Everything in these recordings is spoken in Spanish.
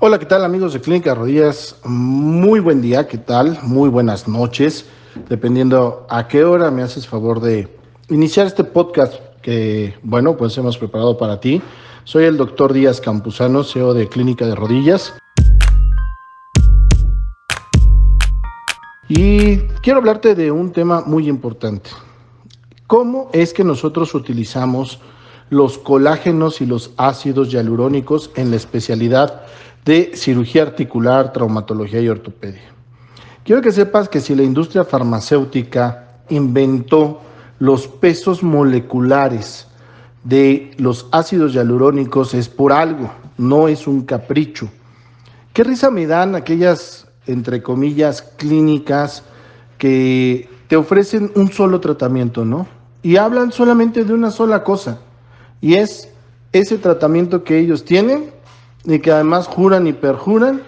Hola, ¿qué tal amigos de Clínica Rodillas? Muy buen día, ¿qué tal? Muy buenas noches, dependiendo a qué hora me haces favor de iniciar este podcast que, bueno, pues hemos preparado para ti. Soy el doctor Díaz Campuzano, CEO de Clínica de Rodillas. Y quiero hablarte de un tema muy importante. ¿Cómo es que nosotros utilizamos los colágenos y los ácidos hialurónicos en la especialidad de cirugía articular, traumatología y ortopedia. Quiero que sepas que si la industria farmacéutica inventó los pesos moleculares de los ácidos hialurónicos es por algo, no es un capricho. ¿Qué risa me dan aquellas, entre comillas, clínicas que te ofrecen un solo tratamiento, ¿no? Y hablan solamente de una sola cosa, y es ese tratamiento que ellos tienen y que además juran y perjuran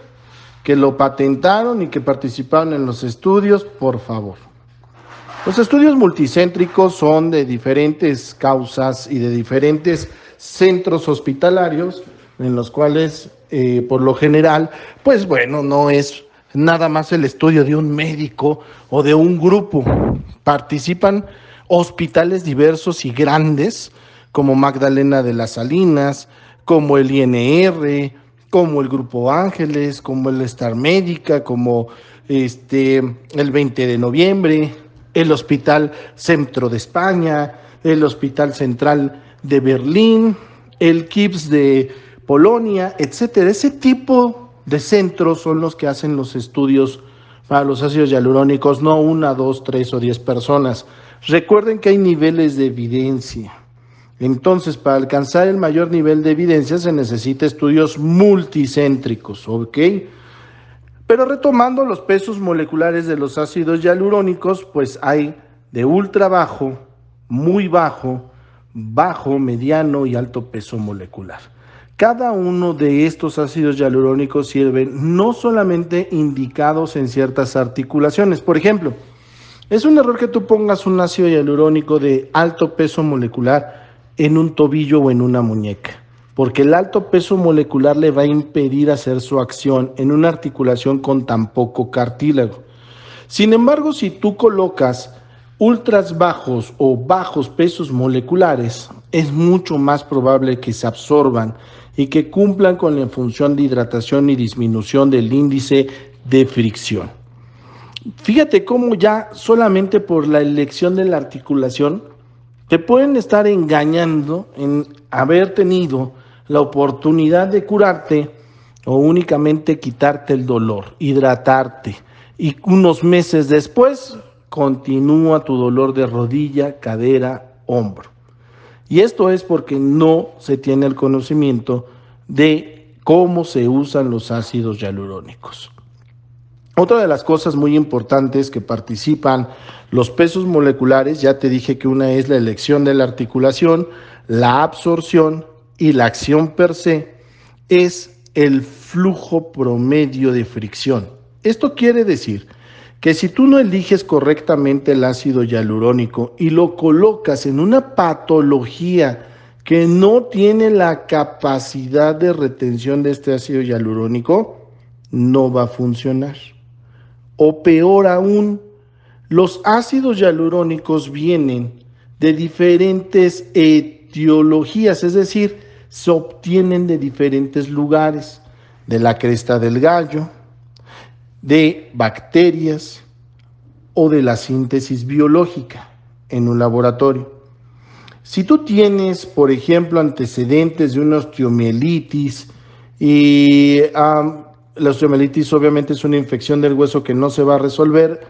que lo patentaron y que participaron en los estudios, por favor. Los estudios multicéntricos son de diferentes causas y de diferentes centros hospitalarios en los cuales, eh, por lo general, pues bueno, no es nada más el estudio de un médico o de un grupo. Participan hospitales diversos y grandes, como Magdalena de las Salinas, como el INR, como el Grupo Ángeles, como el Star Médica, como este, el 20 de noviembre, el Hospital Centro de España, el Hospital Central de Berlín, el KIPS de Polonia, etcétera. Ese tipo de centros son los que hacen los estudios para los ácidos hialurónicos, no una, dos, tres o diez personas. Recuerden que hay niveles de evidencia. Entonces, para alcanzar el mayor nivel de evidencia se necesita estudios multicéntricos, ¿ok? Pero retomando los pesos moleculares de los ácidos hialurónicos, pues hay de ultra bajo, muy bajo, bajo, mediano y alto peso molecular. Cada uno de estos ácidos hialurónicos sirven no solamente indicados en ciertas articulaciones. Por ejemplo, es un error que tú pongas un ácido hialurónico de alto peso molecular en un tobillo o en una muñeca, porque el alto peso molecular le va a impedir hacer su acción en una articulación con tan poco cartílago. Sin embargo, si tú colocas ultras bajos o bajos pesos moleculares, es mucho más probable que se absorban y que cumplan con la función de hidratación y disminución del índice de fricción. Fíjate cómo ya solamente por la elección de la articulación te pueden estar engañando en haber tenido la oportunidad de curarte o únicamente quitarte el dolor, hidratarte. Y unos meses después continúa tu dolor de rodilla, cadera, hombro. Y esto es porque no se tiene el conocimiento de cómo se usan los ácidos hialurónicos. Otra de las cosas muy importantes que participan los pesos moleculares, ya te dije que una es la elección de la articulación, la absorción y la acción per se, es el flujo promedio de fricción. Esto quiere decir que si tú no eliges correctamente el ácido hialurónico y lo colocas en una patología que no tiene la capacidad de retención de este ácido hialurónico, no va a funcionar o peor aún, los ácidos hialurónicos vienen de diferentes etiologías, es decir, se obtienen de diferentes lugares, de la cresta del gallo, de bacterias o de la síntesis biológica en un laboratorio. Si tú tienes, por ejemplo, antecedentes de una osteomielitis y la osteomelitis obviamente es una infección del hueso que no se va a resolver.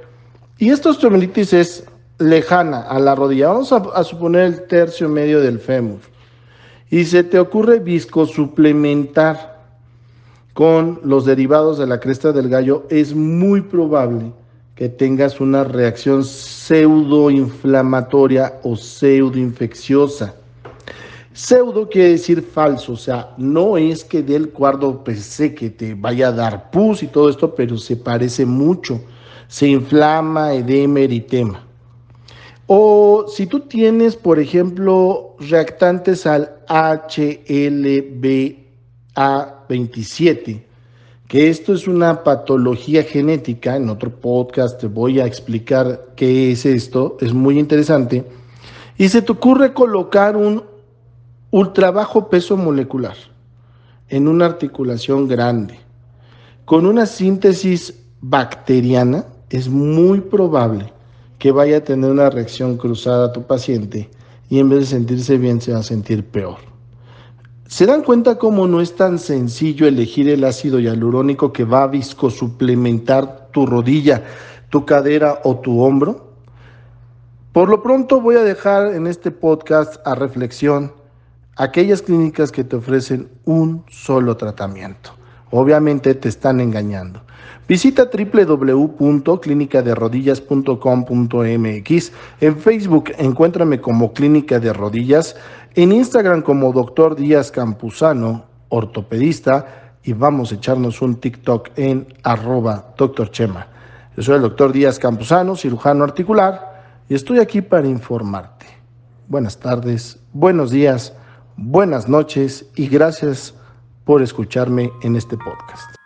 Y esta osteomelitis es lejana a la rodilla. Vamos a, suponer el tercio medio del fémur. Y se te ocurre viscosuplementar con los derivados de la cresta del gallo, es muy probable que tengas una reacción pseudoinflamatoria o pseudoinfecciosa. Pseudo quiere decir falso, o sea, no es que del cuarto PC que te vaya a dar pus y todo esto, pero se parece mucho, se inflama, edema, eritema. O si tú tienes, por ejemplo, reactantes al HLBA27, que esto es una patología genética, en otro podcast te voy a explicar qué es esto, es muy interesante, y se te ocurre colocar un ultra bajo peso molecular en una articulación grande, con una síntesis bacteriana, es muy probable que vaya a tener una reacción cruzada a tu paciente y en vez de sentirse bien se va a sentir peor. ¿Se dan cuenta cómo no es tan sencillo elegir el ácido hialurónico que va a viscosuplementar tu rodilla, tu cadera o tu hombro? Por lo pronto voy a dejar en este podcast a reflexión aquellas clínicas que te ofrecen un solo tratamiento. Obviamente te están engañando. Visita www.clinicaderodillas.com.mx. En Facebook encuéntrame como Clínica de Rodillas. En Instagram como Doctor Díaz Campuzano, ortopedista. Y vamos a echarnos un TikTok en arroba Doctor Chema. Yo soy el Doctor Díaz Campuzano, cirujano articular, y estoy aquí para informarte. Buenas tardes, buenos días, buenas noches y gracias por escucharme en este podcast.